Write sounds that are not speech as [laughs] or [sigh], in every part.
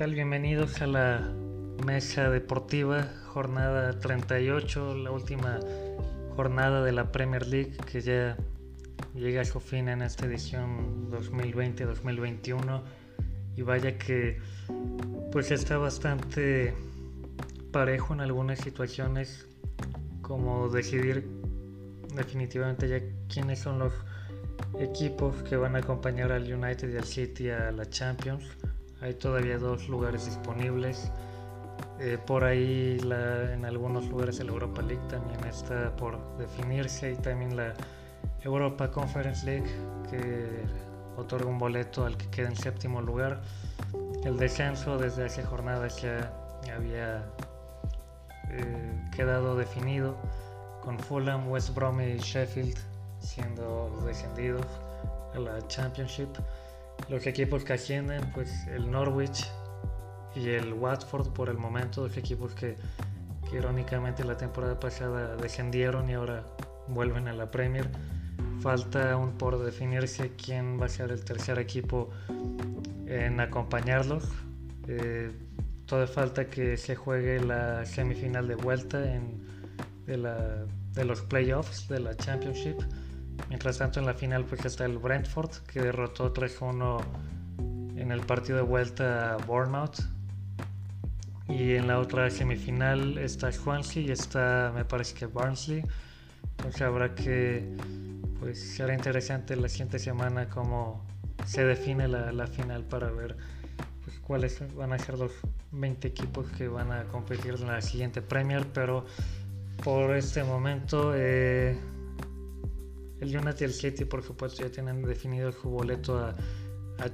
tal? Bienvenidos a la mesa deportiva, jornada 38, la última jornada de la Premier League que ya llega a su fin en esta edición 2020-2021 y vaya que pues está bastante parejo en algunas situaciones como decidir definitivamente ya quiénes son los equipos que van a acompañar al United y al City a la Champions hay todavía dos lugares disponibles. Eh, por ahí en algunos lugares el Europa League también está por definirse y también la Europa Conference League que otorga un boleto al que queda en séptimo lugar. El descenso desde hace jornadas ya había eh, quedado definido con Fulham, West Brom y Sheffield siendo descendidos a la Championship. Los equipos que ascienden, pues el Norwich y el Watford por el momento, dos equipos que, irónicamente la temporada pasada descendieron y ahora vuelven a la Premier. Falta aún por definirse quién va a ser el tercer equipo en acompañarlos. Eh, todavía falta que se juegue la semifinal de vuelta de, de los playoffs de la Championship. Mientras tanto en la final pues está el Brentford que derrotó 3-1 en el partido de vuelta a Bournemouth. Y en la otra semifinal está Swansea y está me parece que Barnsley. Entonces habrá que pues será interesante la siguiente semana cómo se define la, final para ver pues, cuáles van a ser los 20 equipos que van a competir en la siguiente Premier. Pero por este momento eh, el United y el City, por supuesto, ya tienen definido su boleto a,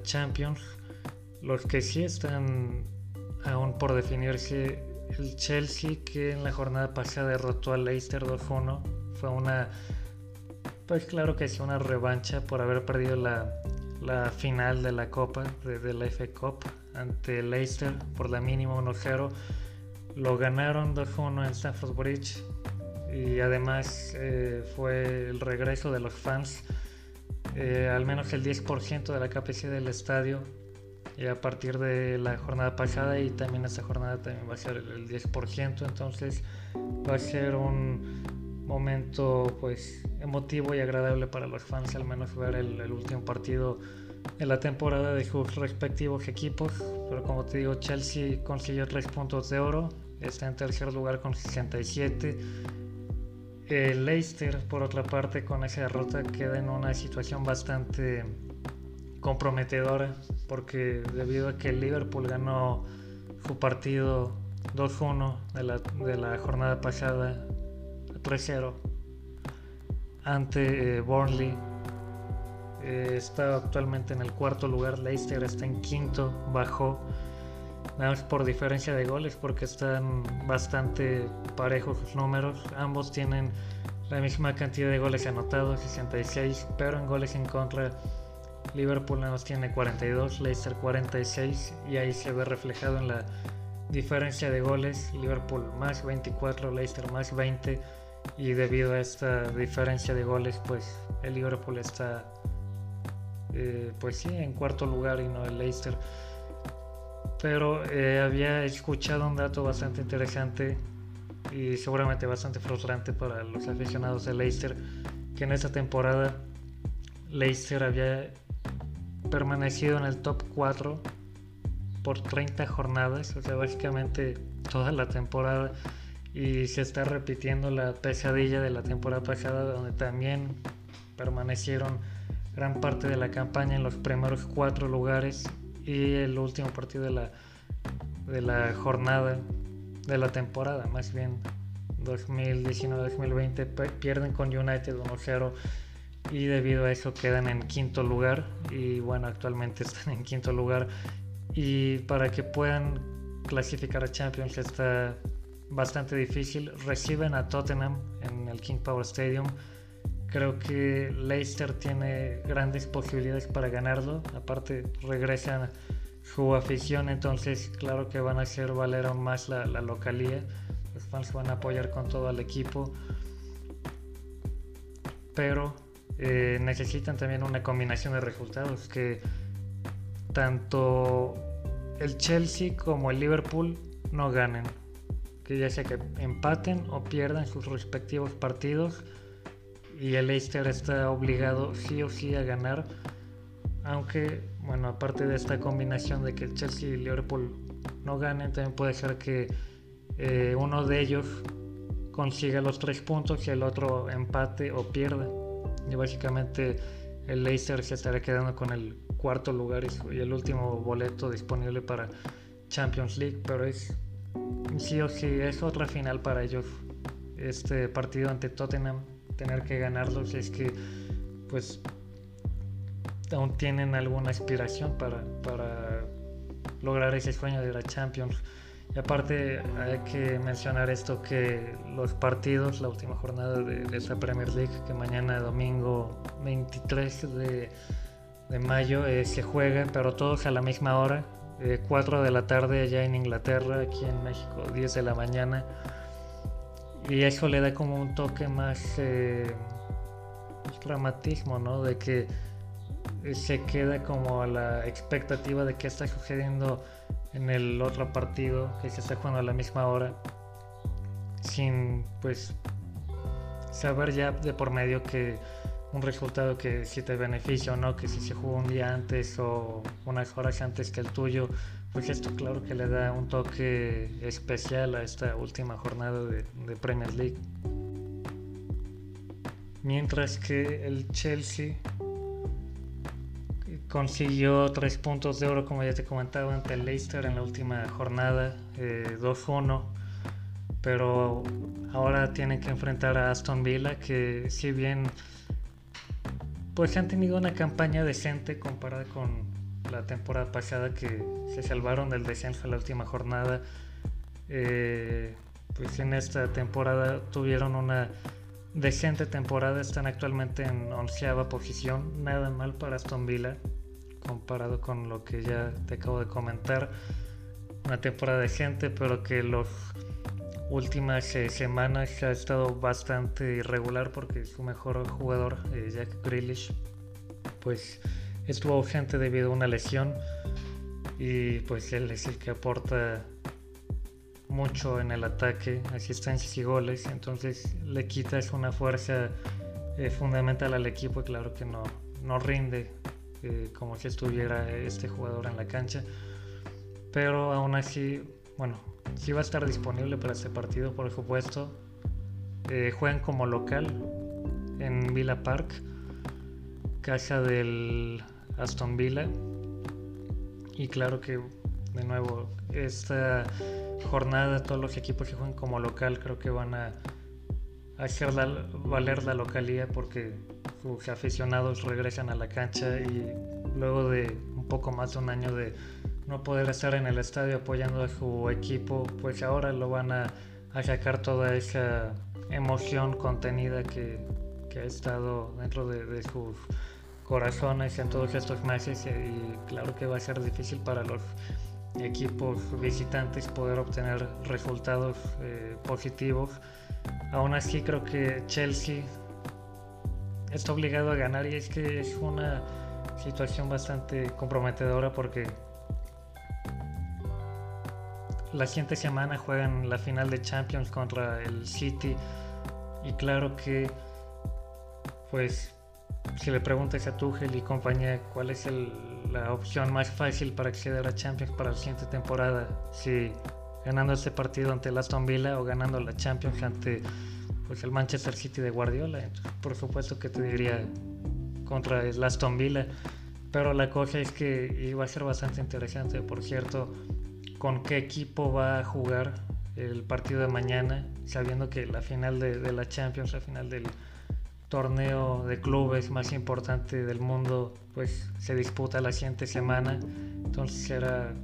Champions. Los que sí están aún por definirse, el Chelsea, que en la jornada pasada derrotó al Leicester 2-1, fue una. Pues claro que es una revancha por haber perdido la, final de la Copa, de, la FA Cup, ante Leicester por la mínima 1-0. Lo ganaron 2-1 en Stamford Bridge y además eh, fue el regreso de los fans, eh, al menos el 10% de la capacidad del estadio y a partir de la jornada pasada y también esta jornada también va a ser el 10%, entonces va a ser un momento pues emotivo y agradable para los fans al menos ver el, el último partido de la temporada de sus respectivos equipos, pero como te digo Chelsea consiguió 3 puntos de oro, está en tercer lugar con 67 Leicester, por otra parte, con esa derrota queda en una situación bastante comprometedora porque debido a que el Liverpool ganó su partido 2-1 de la, de la, jornada pasada 3-0 ante eh, Burnley eh, está actualmente en el cuarto lugar Leicester está en quinto bajó nada más por diferencia de goles porque están bastante parejos sus números. Ambos tienen la misma cantidad de goles anotados, 66, pero en goles en contra Liverpool nada más tiene 42, Leicester 46 y ahí se ve reflejado en la diferencia de goles, Liverpool más 24, Leicester más 20 y debido a esta diferencia de goles pues el Liverpool está eh, pues sí en cuarto lugar y no el Leicester pero eh, había escuchado un dato bastante interesante y seguramente bastante frustrante para los aficionados de Leicester, que en esta temporada Leicester había permanecido en el top 4 por 30 jornadas, o sea, básicamente toda la temporada, y se está repitiendo la pesadilla de la temporada pasada, donde también permanecieron gran parte de la campaña en los primeros cuatro lugares y el último partido de la, de la jornada, de la temporada, más bien 2019-2020, pierden con United 1-0 y debido a eso quedan en quinto lugar y bueno, actualmente [laughs] están en quinto lugar y para que puedan clasificar a Champions está bastante difícil. Reciben a Tottenham en el King Power Stadium Creo que Leicester tiene grandes posibilidades para ganarlo. Aparte, regresan su afición, entonces claro que van a hacer valer aún más la, localía. Los fans van a apoyar con todo al equipo. Pero eh, necesitan también una combinación de resultados que tanto el Chelsea como el Liverpool no ganen. Que ya sea que empaten o pierdan sus respectivos partidos. Y el Leicester está obligado sí o sí a ganar. Aunque, bueno, aparte de esta combinación de que el Chelsea y Liverpool no ganen, también puede ser que eh, uno de ellos consiga los tres puntos y el otro empate o pierda. Y básicamente el Leicester se estará quedando con el cuarto lugar y el último boleto disponible para Champions League, pero es sí o sí es otra final para ellos este partido ante Tottenham tener que ganarlo si es que pues aún tienen alguna aspiración para, para lograr ese sueño de la Champions y aparte hay que mencionar esto que los partidos, la última jornada de, de esta Premier League, que mañana domingo 23 de, de mayo eh, se juega, pero todos a la misma hora, 4 eh, de la tarde allá en Inglaterra, aquí en México 10 de la mañana. Y eso le da como un toque más eh, dramatismo, ¿no? De que se queda como a la expectativa de qué está sucediendo en el otro partido que se está jugando a la misma hora sin pues saber ya de por medio que un resultado que si te beneficia o no, que si se jugó un día antes o unas horas antes que el tuyo, pues esto claro que le da un toque especial a esta última jornada de, Premier League. Mientras que el Chelsea consiguió tres puntos de oro, como ya te comentaba, ante el Leicester en la última jornada, 2-1. Eh, pero ahora tienen que enfrentar a Aston Villa, que si bien pues han tenido una campaña decente comparada con la temporada pasada que se salvaron del descenso en la última jornada. Eh, pues en esta temporada tuvieron una decente temporada, están actualmente en onceava posición, nada mal para Aston Villa comparado con lo que ya te acabo de comentar. Una temporada decente, pero que los últimas eh, semanas ha estado bastante irregular porque su mejor jugador, eh, Jack Grealish, pues estuvo ausente debido a una lesión y pues él es el que aporta mucho en el ataque, asistencias y goles, entonces le quitas una fuerza eh, fundamental al equipo y claro que no, no rinde como si estuviera este jugador en la cancha, pero aún así, bueno, si va a estar disponible para este partido, por supuesto. Eh, juegan como local en Villa Park, casa del Aston Villa. Y claro que, de nuevo, esta jornada, todos los equipos que juegan como local creo que van a hacer valer la localía porque sus aficionados regresan a la cancha y luego de un poco más de un año de no poder estar en el estadio apoyando a su equipo, pues ahora lo van a, sacar toda esa emoción contenida que, ha estado dentro de, sus corazones en todos estos meses y claro que va a ser difícil para los equipos visitantes poder obtener resultados eh, positivos. Aún así creo que Chelsea está obligado a ganar y es que es una situación bastante comprometedora porque la siguiente semana juegan la final de Champions contra el City y claro que pues si le preguntas a Tuchel y compañía cuál es la opción más fácil para acceder a Champions para la siguiente temporada, si ganando este partido ante el Aston Villa o ganando la Champions ante pues, el Manchester City de Guardiola, por supuesto que te diría contra el Aston Villa, pero la cosa es que iba a ser bastante interesante, por cierto, con qué equipo va a jugar el partido de mañana, sabiendo que la final de, la Champions, la final del torneo de clubes más importante del mundo, pues se disputa la siguiente semana. Entonces será,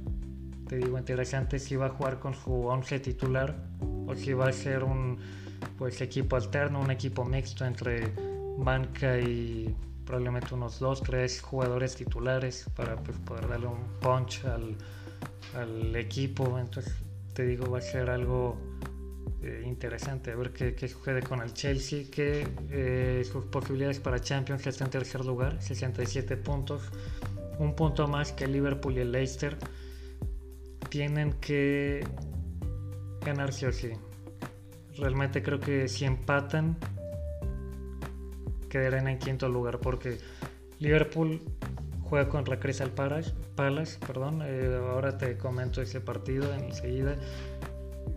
te digo, interesante si va a jugar con su 11 titular o si va a ser un pues equipo alterno, un equipo mixto entre banca y probablemente unos dos, tres jugadores titulares para pues, poder darle un punch al al equipo. Entonces, te digo, va a ser algo eh, interesante a ver qué, sucede con el Chelsea, que eh, sus posibilidades para Champions está en tercer lugar, 67 puntos, un punto más que Liverpool y el Leicester. tienen que ganar sí o sí. Realmente creo que si empatan, quedarán en quinto lugar porque Liverpool juega contra Crystal Palace, Palace perdón, eh, ahora te comento ese partido enseguida.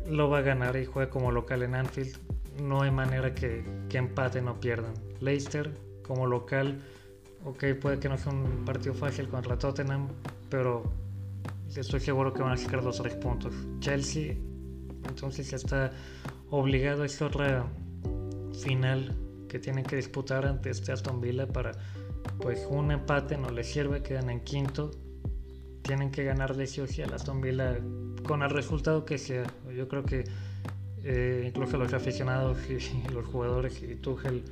Lo va a ganar y juega como local en Anfield. No hay manera que, que empaten o pierdan. Leicester como local, ok, puede que no sea un partido fácil contra Tottenham, pero estoy seguro que van a sacar los tres puntos. Chelsea, entonces está obligado a esta otra final que tienen que disputar ante este Aston Villa para pues un empate no les sirve, quedan en quinto. Tienen que ganarle sí o sí a Aston Villa con el resultado que sea. Yo creo que eh, incluso los aficionados y, los jugadores y Tuchel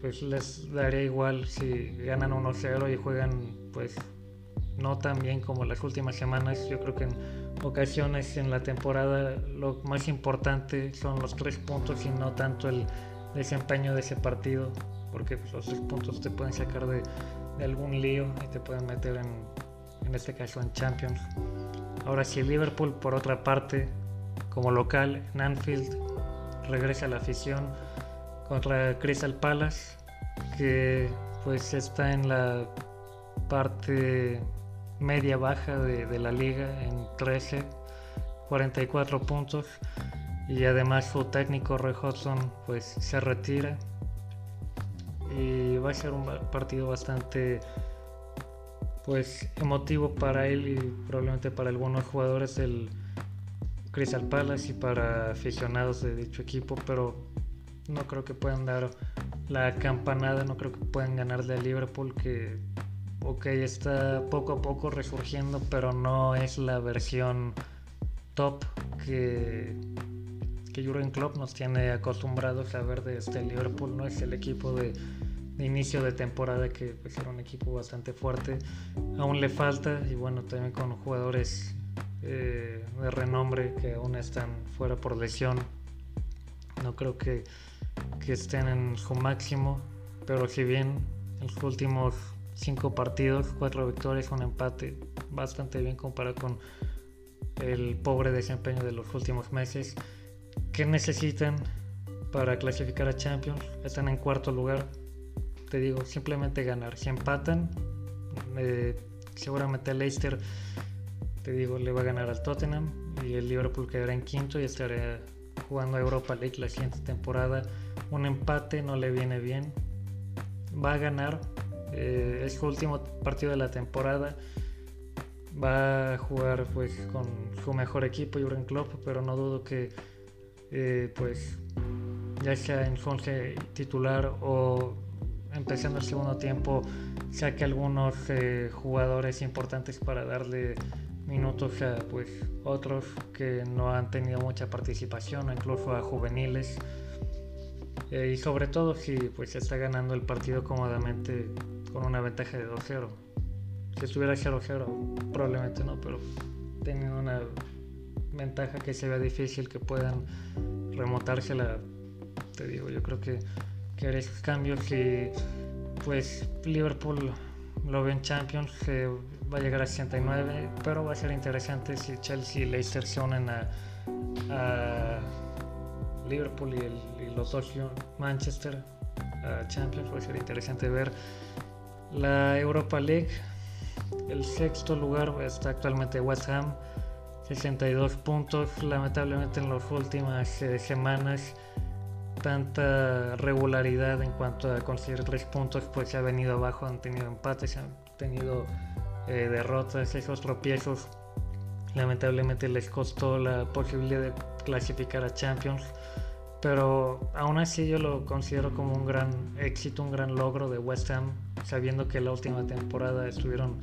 pues les daría igual si ganan 1-0 y juegan pues no tan bien como las últimas semanas. Yo creo que en ocasiones en la temporada lo más importante son los tres puntos y no tanto el desempeño de ese partido, porque pues, los tres puntos te pueden sacar de, algún lío y te pueden meter en, en este caso en Champions. Ahora si Liverpool por otra parte, como local en Anfield, regresa la afición contra Crystal Palace, que pues está en la parte media baja de, la liga en 13, 44 puntos. Y además su técnico Roy Hodgson pues se retira. Y va a ser un partido bastante pues emotivo para él y probablemente para algunos jugadores del Crystal Palace y para aficionados de dicho equipo pero no creo que puedan dar la campanada no creo que puedan ganarle a Liverpool que está poco a poco resurgiendo, pero no es la versión top que, que Jurgen Klopp nos tiene acostumbrados a ver de este Liverpool. No es el equipo de, inicio de temporada que pues, era un equipo bastante fuerte. Aún le falta y bueno, también con jugadores eh, de renombre que aún están fuera por lesión. No creo que, que estén en su máximo, pero si bien en los últimos cinco partidos, cuatro victorias, un empate, bastante bien comparado con el pobre desempeño de los últimos meses. ¿Qué necesitan para clasificar a Champions? Están en cuarto lugar. Te digo, simplemente ganar. Si empatan, eh, seguramente Leicester, te digo, le va a ganar al Tottenham y el Liverpool quedará en quinto y estará jugando a Europa League la siguiente temporada. Un empate no le viene bien. Va a ganar, eh, es su último partido de la temporada. Va a jugar pues con su mejor equipo, Jurgen Klopp, pero no dudo que eh, pues ya sea en su titular o empezando el segundo tiempo saque algunos eh, jugadores importantes para darle minutos a pues otros que no han tenido mucha participación incluso a juveniles y sobre todo si pues está ganando el partido cómodamente con una ventaja de 2-0. Si estuviera 0-0, probablemente no, pero teniendo una ventaja que se vea difícil que puedan remontársela, te digo, yo creo que, que esos cambios y pues Liverpool lo ve en Champions, va a llegar a 69, pero va a ser interesante si Chelsea y Leicester se a, Liverpool y, el, los dos Manchester a Champions, va a ser interesante ver la Europa League, el sexto lugar está actualmente West Ham, 62 puntos. Lamentablemente en las últimas eh, semanas tanta regularidad en cuanto a conseguir tres puntos pues se ha venido abajo, han tenido empates, han tenido eh, derrotas, esos tropiezos lamentablemente les costó la posibilidad de clasificar a Champions pero aún así yo lo considero como un gran éxito, un gran logro de West Ham, sabiendo que la última temporada estuvieron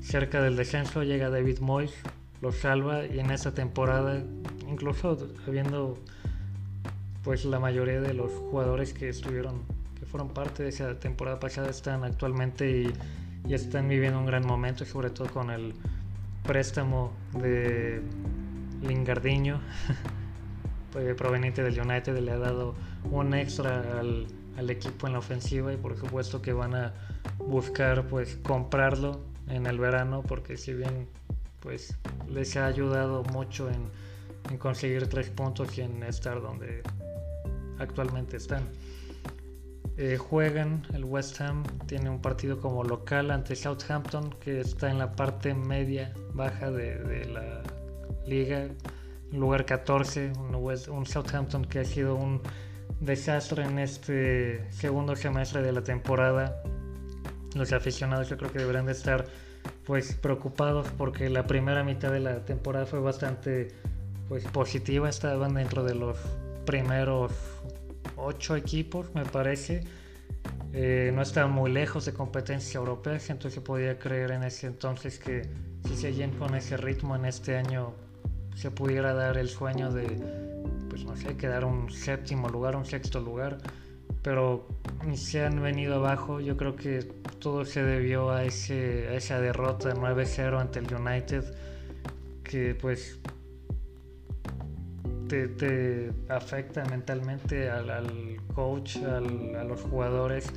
cerca del descenso, llega David Moyes, lo salva y en esa temporada, incluso habiendo pues la mayoría de los jugadores que estuvieron, que fueron parte de esa temporada pasada están actualmente y, y están viviendo un gran momento, sobre todo con el préstamo de Lingardiño. [laughs] Eh, proveniente del United le ha dado un extra al, al, equipo en la ofensiva y por supuesto que van a buscar pues comprarlo en el verano porque si bien pues les ha ayudado mucho en, en conseguir tres puntos y en estar donde actualmente están. Eh, juegan, el West Ham tiene un partido como local ante Southampton que está en la parte media baja de, la liga, lugar 14, un, Southampton que ha sido un desastre en este segundo semestre de la temporada. Los aficionados yo creo que deberán de estar pues preocupados porque la primera mitad de la temporada fue bastante pues positiva, estaban dentro de los primeros ocho equipos, me parece. Eh, no estaban muy lejos de competencias europeas, entonces podía creer en ese entonces que si seguían con ese ritmo en este año se pudiera dar el sueño de, pues no sé, quedar un séptimo lugar, un sexto lugar, pero se han venido abajo. Yo creo que todo se debió a, ese, a esa derrota 9-0 ante el United, que pues te, afecta mentalmente al, coach, a los jugadores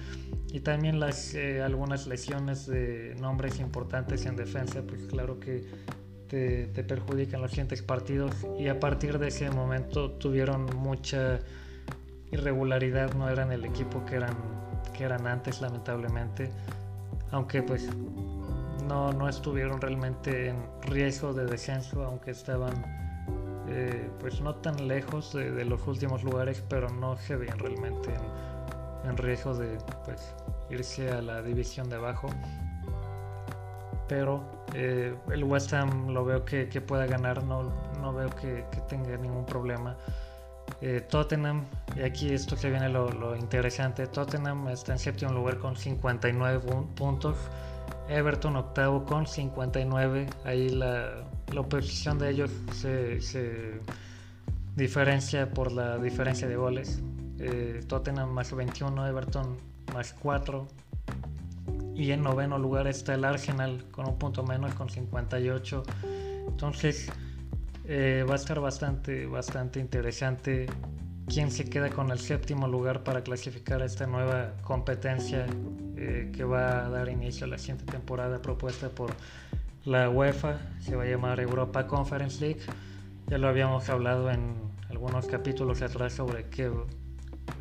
y también las, eh, algunas lesiones de nombres importantes en defensa, pues claro que te, te, perjudican los siguientes partidos y a partir de ese momento tuvieron mucha irregularidad, no eran el equipo que eran, que eran antes lamentablemente, aunque pues no, no estuvieron realmente en riesgo de descenso, aunque estaban eh, pues no tan lejos de, los últimos lugares, pero no se ven realmente en, riesgo de pues, irse a la división de abajo. Pero eh, el West Ham lo veo que, pueda ganar, no, no veo que, tenga ningún problema. Eh, Tottenham, y aquí esto se viene lo, lo, interesante, Tottenham está en séptimo lugar con 59 puntos, Everton octavo con 59, ahí la, la oposición de ellos se, diferencia por la diferencia de goles. Eh, Tottenham más 21, Everton más 4. Y en noveno lugar está el Arsenal con un punto menos, con 58. Entonces eh, va a estar bastante, bastante interesante quién se queda con el séptimo lugar para clasificar a esta nueva competencia eh, que va a dar inicio a la siguiente temporada propuesta por la UEFA se va a llamar Europa Conference League. Ya lo habíamos hablado en algunos capítulos atrás sobre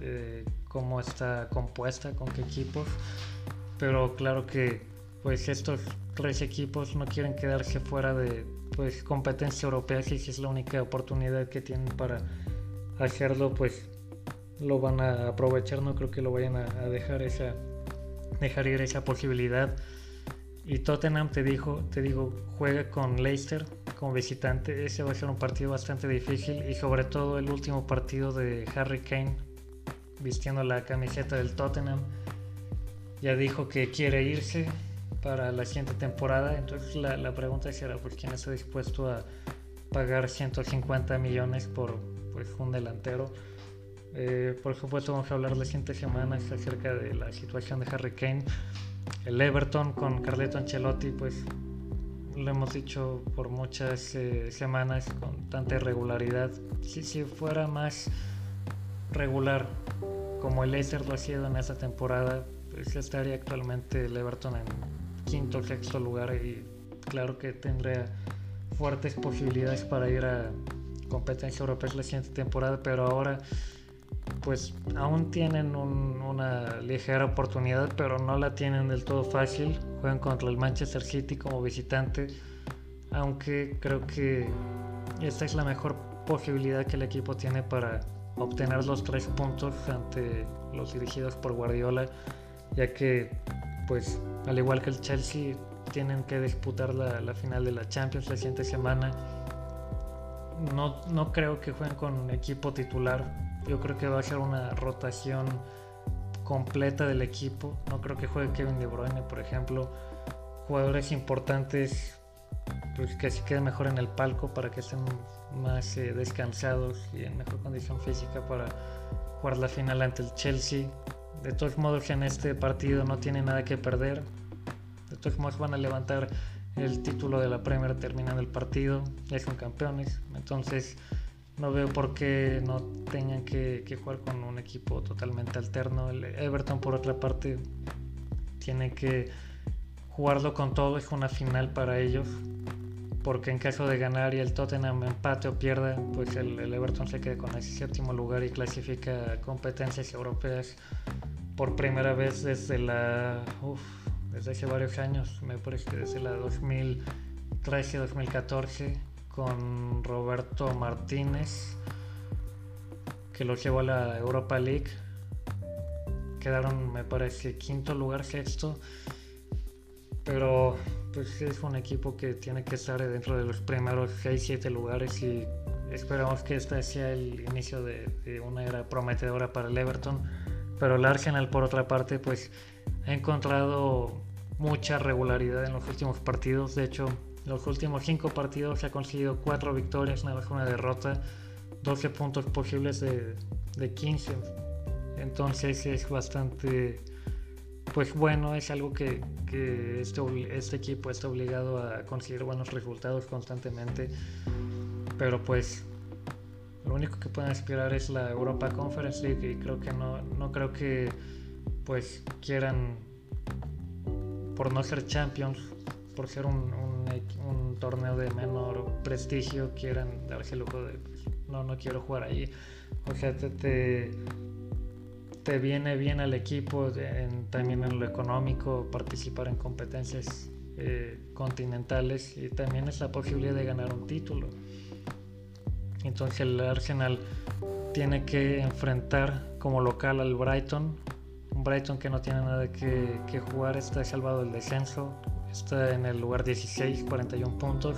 eh, cómo está compuesta, con qué equipos. Pero claro que pues estos tres equipos no quieren quedarse fuera de pues competencia europea si es la única oportunidad que tienen para hacerlo pues lo van a aprovechar no creo que lo vayan a, a dejar esa dejar ir esa posibilidad y Tottenham te dijo, te digo, juega con Leicester como visitante. Ese va a ser un partido bastante difícil y sobre todo el último partido de Harry Kane vistiendo la camiseta del Tottenham. Ya dijo que quiere irse para la siguiente temporada. Entonces la, la pregunta será pues quién está dispuesto a pagar 150 millones por pues, un delantero. Eh, por supuesto vamos a hablar las siguientes semanas acerca de la situación de Harry Kane el Everton con Carleto Ancelotti, pues lo hemos dicho por muchas eh, semanas con tanta irregularidad. Si, si fuera más regular como el Leicester lo ha sido en esta temporada, pues estaría actualmente el Everton en quinto o sexto lugar y claro que tendría fuertes posibilidades para ir a competencia europea la siguiente temporada, pero ahora pues aún tienen una ligera oportunidad, pero no la tienen del todo fácil. Juegan contra el Manchester City como visitante, aunque creo que esta es la mejor posibilidad que el equipo tiene para obtener los tres puntos ante los dirigidos por Guardiola, ya que pues al igual que el Chelsea tienen que disputar la, la final de la Champions la siguiente semana. No, no creo que jueguen con equipo titular yo creo que va a ser una rotación completa del equipo. No creo que juegue Kevin De Bruyne, por ejemplo. Jugadores importantes pues, que se queden mejor en el palco para que estén más eh, descansados y en mejor condición física para jugar la final ante el Chelsea. De todos modos, en este partido no tiene nada que perder. De todos modos, van a levantar el título de la Premier terminando el partido. Ya son campeones. Entonces, no veo por qué no tengan que, jugar con un equipo totalmente alterno. El Everton, por otra parte, tiene que jugarlo con todo. Es una final para ellos. porque en caso de ganar y el Tottenham empate o pierda, pues el, Everton se queda con ese séptimo lugar y clasifica a competencias europeas por primera vez desde la desde hace varios años, me parece que desde la 2013-2014 con Roberto Martínez que lo llevó a la Europa League. Quedaron, me parece, quinto lugar, sexto. Pero pues es un equipo que tiene que estar dentro de los primeros 6-7 lugares y esperamos que este sea el inicio de, una era prometedora para el Everton. Pero el Arsenal, por otra parte, pues ha encontrado mucha regularidad en los últimos partidos. De hecho, los últimos 5 partidos ha conseguido 4 victorias, nada más una derrota, 12 puntos posibles de, de 15. Entonces es bastante pues bueno, es algo que, este, este, equipo está obligado a conseguir buenos resultados constantemente. Pero pues lo único que pueden aspirar es la Europa Conference League y creo que no, no creo que pues quieran, por no ser champions, por ser un, torneo de menor prestigio, quieran darse el lujo de, pues, no, no quiero jugar ahí. O sea, te te viene bien al equipo también en lo económico, participar en competencias eh, continentales y también es la posibilidad de ganar un título. Entonces el Arsenal tiene que enfrentar como local al Brighton, un Brighton que no tiene nada que, que jugar, está salvado del descenso, está en el lugar 16, 41 puntos.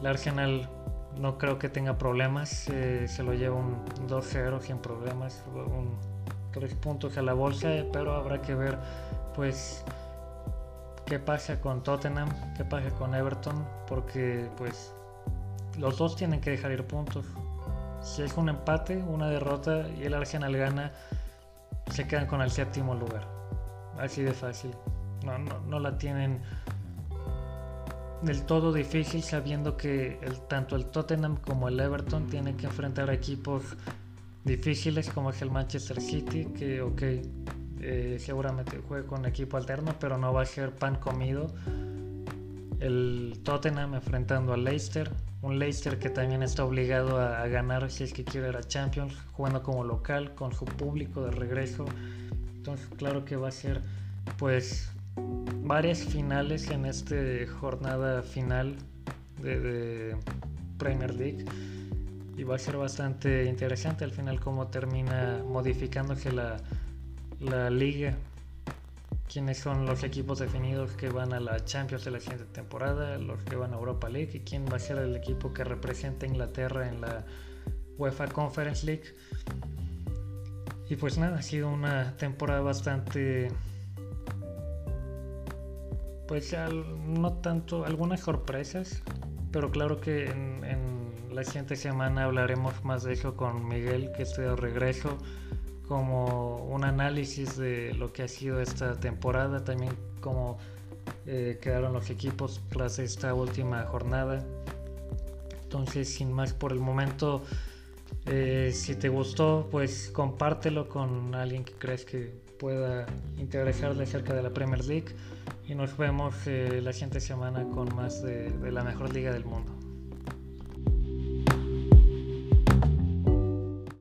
El Arsenal no creo que tenga problemas, eh, se lo lleva un 2-0 sin problemas, un puntos a la bolsa, pero habrá que ver pues qué pasa con Tottenham, qué pasa con Everton, porque pues los dos tienen que dejar ir puntos. Si es un empate, una derrota y el Arsenal gana, se quedan con el séptimo lugar. Así de fácil. No, no, no la tienen del todo difícil sabiendo que el, tanto el Tottenham como el Everton tienen que enfrentar equipos difíciles como es el Manchester City, que ok, eh, seguramente juegue con equipo alterno, pero no va a ser pan comido. El Tottenham enfrentando al Leicester, un Leicester que también está obligado a, ganar si es que quiere ir a Champions, jugando como local, con su público de regreso. Entonces, claro que va a ser pues varias finales en esta jornada final de Premier League y va a ser bastante interesante al final cómo termina modificándose la, la liga quiénes son los equipos definidos que van a la Champions de la siguiente temporada, los que van a Europa League y quién va a ser el equipo que representa a Inglaterra en la UEFA Conference League. Y pues nada, ha sido una temporada bastante... Pues no tanto, algunas sorpresas, pero claro que en la siguiente semana hablaremos más de eso con Miguel, que está de regreso, como un análisis de lo que ha sido esta temporada, también cómo eh, quedaron los equipos tras esta última jornada. Entonces, sin más por el momento, eh, si te gustó, pues compártelo con alguien que crees que pueda interesarle acerca de la Premier League. Y nos vemos eh, la siguiente semana con más de la mejor liga del mundo.